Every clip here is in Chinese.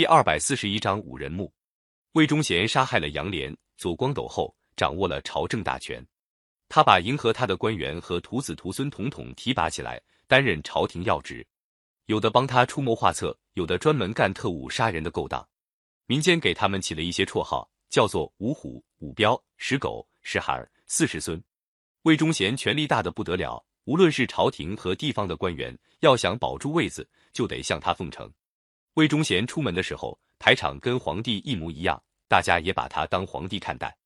第二百四十一章五人墓。魏忠贤杀害了杨涟、左光斗后，掌握了朝政大权。他把迎合他的官员和徒子徒孙统统提拔起来，担任朝廷要职，有的帮他出谋划策，有的专门干特务杀人的勾当。民间给他们起了一些绰号，叫做五虎、五彪、十狗、十孩、四十孙。魏忠贤权力大的不得了，无论是朝廷和地方的官员，要想保住位子，就得向他奉承。魏忠贤出门的时候，排场跟皇帝一模一样，大家也把他当皇帝看待。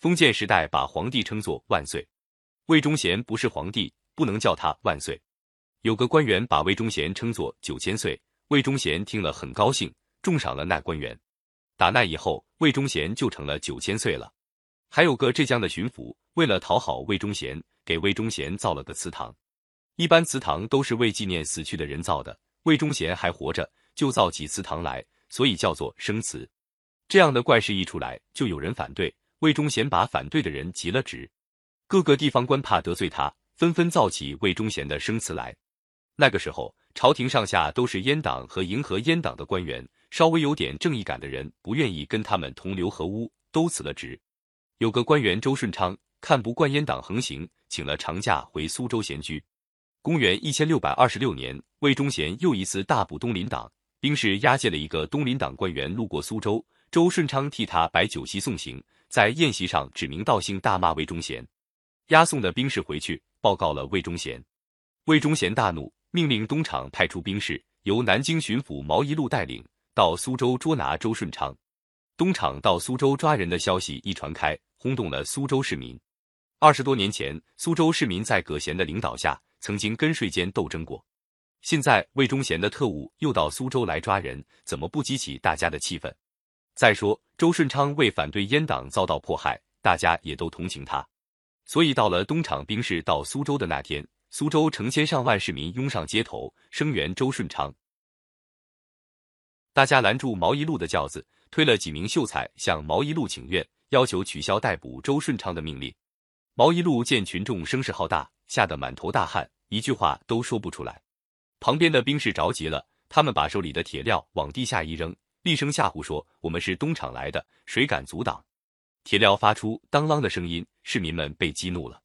封建时代把皇帝称作万岁，魏忠贤不是皇帝，不能叫他万岁。有个官员把魏忠贤称作九千岁，魏忠贤听了很高兴，重赏了那官员。打那以后，魏忠贤就成了九千岁了。还有个浙江的巡抚，为了讨好魏忠贤，给魏忠贤造了个祠堂。一般祠堂都是为纪念死去的人造的，魏忠贤还活着。就造起祠堂来，所以叫做生祠。这样的怪事一出来，就有人反对。魏忠贤把反对的人急了职，各个地方官怕得罪他，纷纷造起魏忠贤的生祠来。那个时候，朝廷上下都是阉党和迎合阉党的官员，稍微有点正义感的人不愿意跟他们同流合污，都辞了职。有个官员周顺昌看不惯阉党横行，请了长假回苏州闲居。公元一千六百二十六年，魏忠贤又一次大捕东林党。兵士押解了一个东林党官员路过苏州，周顺昌替他摆酒席送行，在宴席上指名道姓大骂魏忠贤。押送的兵士回去报告了魏忠贤，魏忠贤大怒，命令东厂派出兵士，由南京巡抚毛一禄带领到苏州捉拿周顺昌。东厂到苏州抓人的消息一传开，轰动了苏州市民。二十多年前，苏州市民在葛贤的领导下，曾经跟税监斗争过。现在魏忠贤的特务又到苏州来抓人，怎么不激起大家的气愤？再说周顺昌为反对阉党遭到迫害，大家也都同情他，所以到了东厂兵士到苏州的那天，苏州成千上万市民拥上街头声援周顺昌。大家拦住毛一禄的轿子，推了几名秀才向毛一禄请愿，要求取消逮捕周顺昌的命令。毛一禄见群众声势浩大，吓得满头大汗，一句话都说不出来。旁边的兵士着急了，他们把手里的铁镣往地下一扔，厉声吓唬说：“我们是东厂来的，谁敢阻挡？”铁镣发出当啷的声音，市民们被激怒了。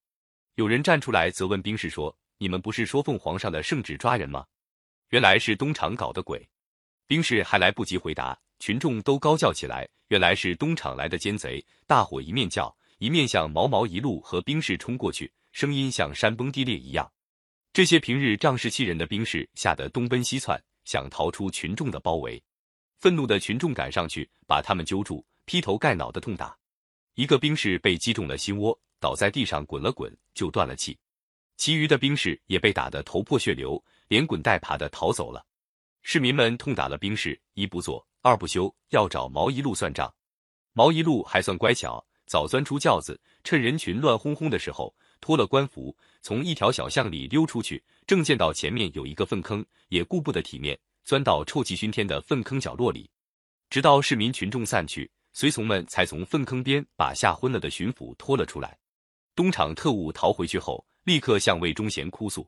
有人站出来责问兵士说：“你们不是说奉皇上的圣旨抓人吗？”原来是东厂搞的鬼。兵士还来不及回答，群众都高叫起来：“原来是东厂来的奸贼！”大伙一面叫，一面向毛毛一路和兵士冲过去，声音像山崩地裂一样。这些平日仗势欺人的兵士吓得东奔西窜，想逃出群众的包围。愤怒的群众赶上去，把他们揪住，劈头盖脑的痛打。一个兵士被击中了心窝，倒在地上滚了滚，就断了气。其余的兵士也被打得头破血流，连滚带爬的逃走了。市民们痛打了兵士，一不做二不休，要找毛一路算账。毛一路还算乖巧，早钻出轿子，趁人群乱哄哄的时候。脱了官服，从一条小巷里溜出去，正见到前面有一个粪坑，也顾不得体面，钻到臭气熏天的粪坑角落里，直到市民群众散去，随从们才从粪坑边把吓昏了的巡抚拖了出来。东厂特务逃回去后，立刻向魏忠贤哭诉，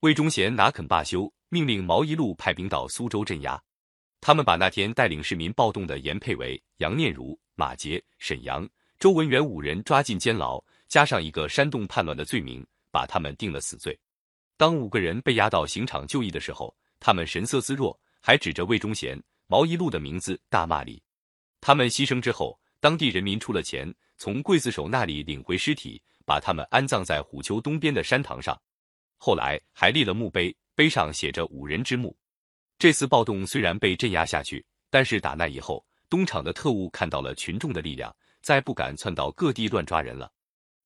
魏忠贤哪肯罢休，命令毛一路派兵到苏州镇压。他们把那天带领市民暴动的严佩维、杨念如、马杰、沈阳、周文元五人抓进监牢。加上一个煽动叛乱的罪名，把他们定了死罪。当五个人被押到刑场就义的时候，他们神色自若，还指着魏忠贤、毛一路的名字大骂李。他们牺牲之后，当地人民出了钱，从刽子手那里领回尸体，把他们安葬在虎丘东边的山塘上。后来还立了墓碑，碑上写着“五人之墓”。这次暴动虽然被镇压下去，但是打那以后，东厂的特务看到了群众的力量，再不敢窜到各地乱抓人了。